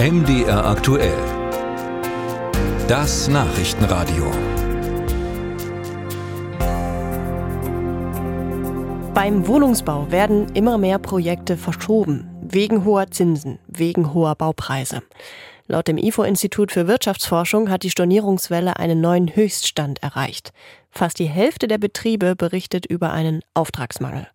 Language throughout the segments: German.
MDR aktuell. Das Nachrichtenradio. Beim Wohnungsbau werden immer mehr Projekte verschoben. Wegen hoher Zinsen, wegen hoher Baupreise. Laut dem IFO-Institut für Wirtschaftsforschung hat die Stornierungswelle einen neuen Höchststand erreicht. Fast die Hälfte der Betriebe berichtet über einen Auftragsmangel.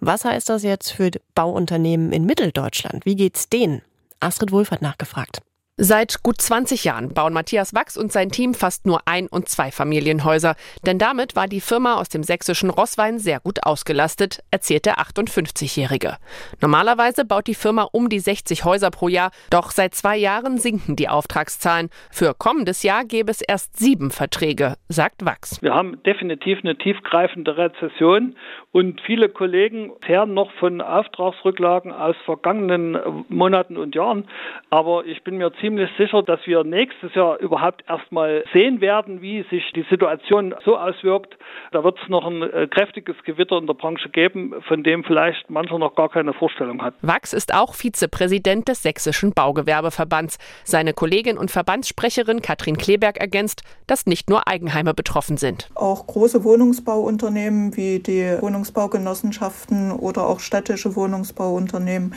Was heißt das jetzt für Bauunternehmen in Mitteldeutschland? Wie geht's denen? Astrid Wulff hat nachgefragt. Seit gut 20 Jahren bauen Matthias Wachs und sein Team fast nur Ein- und Zweifamilienhäuser. Denn damit war die Firma aus dem sächsischen Rosswein sehr gut ausgelastet, erzählt der 58-Jährige. Normalerweise baut die Firma um die 60 Häuser pro Jahr, doch seit zwei Jahren sinken die Auftragszahlen. Für kommendes Jahr gäbe es erst sieben Verträge, sagt Wachs. Wir haben definitiv eine tiefgreifende Rezession und viele Kollegen zehren noch von Auftragsrücklagen aus vergangenen Monaten und Jahren. Aber ich bin mir ziemlich sicher, dass wir nächstes Jahr überhaupt erstmal sehen werden, wie sich die Situation so auswirkt. Da wird es noch ein äh, kräftiges Gewitter in der Branche geben, von dem vielleicht mancher noch gar keine Vorstellung hat. Wachs ist auch Vizepräsident des Sächsischen Baugewerbeverbands. Seine Kollegin und Verbandssprecherin Katrin Kleberg ergänzt, dass nicht nur Eigenheime betroffen sind. Auch große Wohnungsbauunternehmen wie die Wohnungsbaugenossenschaften oder auch städtische Wohnungsbauunternehmen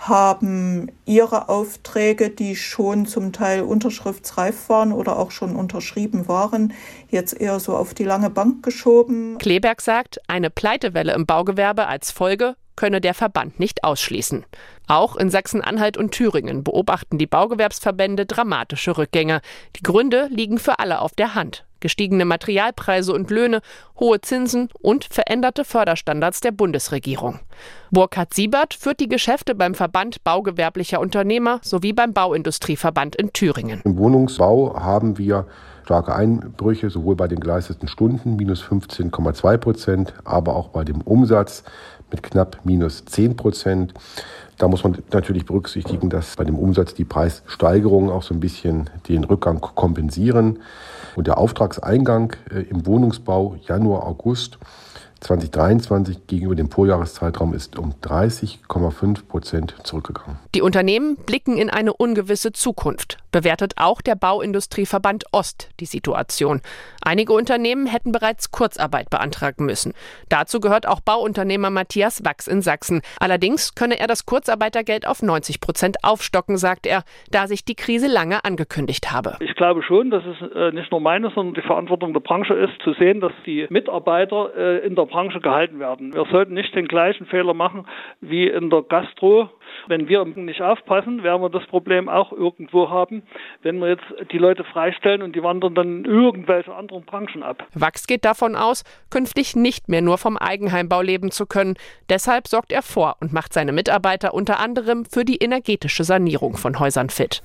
haben ihre Aufträge, die schon zum Teil unterschriftsreif waren oder auch schon unterschrieben waren, jetzt eher so auf die lange Bank geschoben. Kleberg sagt, eine Pleitewelle im Baugewerbe als Folge könne der Verband nicht ausschließen. Auch in Sachsen-Anhalt und Thüringen beobachten die Baugewerbsverbände dramatische Rückgänge. Die Gründe liegen für alle auf der Hand. Gestiegene Materialpreise und Löhne, hohe Zinsen und veränderte Förderstandards der Bundesregierung. Burkhard Siebert führt die Geschäfte beim Verband Baugewerblicher Unternehmer sowie beim Bauindustrieverband in Thüringen. Im Wohnungsbau haben wir starke Einbrüche, sowohl bei den geleisteten Stunden minus 15,2 Prozent, aber auch bei dem Umsatz mit knapp minus 10 Prozent. Da muss man natürlich berücksichtigen, dass bei dem Umsatz die Preissteigerungen auch so ein bisschen den Rückgang kompensieren. Und der Auftragseingang äh, im Wohnungsbau Januar, August 2023 gegenüber dem Vorjahreszeitraum ist um 30,5 Prozent zurückgegangen. Die Unternehmen blicken in eine ungewisse Zukunft. Bewertet auch der Bauindustrieverband Ost die Situation. Einige Unternehmen hätten bereits Kurzarbeit beantragen müssen. Dazu gehört auch Bauunternehmer Matthias Wachs in Sachsen. Allerdings könne er das Kurzarbeitergeld auf 90 Prozent aufstocken, sagt er, da sich die Krise lange angekündigt habe. Ich glaube schon, dass es äh, nicht nur meine, sondern die Verantwortung der Branche ist, zu sehen, dass die Mitarbeiter äh, in der Branche gehalten werden. Wir sollten nicht den gleichen Fehler machen wie in der Gastro. Wenn wir nicht aufpassen, werden wir das Problem auch irgendwo wenn wir jetzt die Leute freistellen und die wandern dann in irgendwelche anderen Branchen ab. Wachs geht davon aus, künftig nicht mehr nur vom Eigenheimbau leben zu können. Deshalb sorgt er vor und macht seine Mitarbeiter unter anderem für die energetische Sanierung von Häusern fit.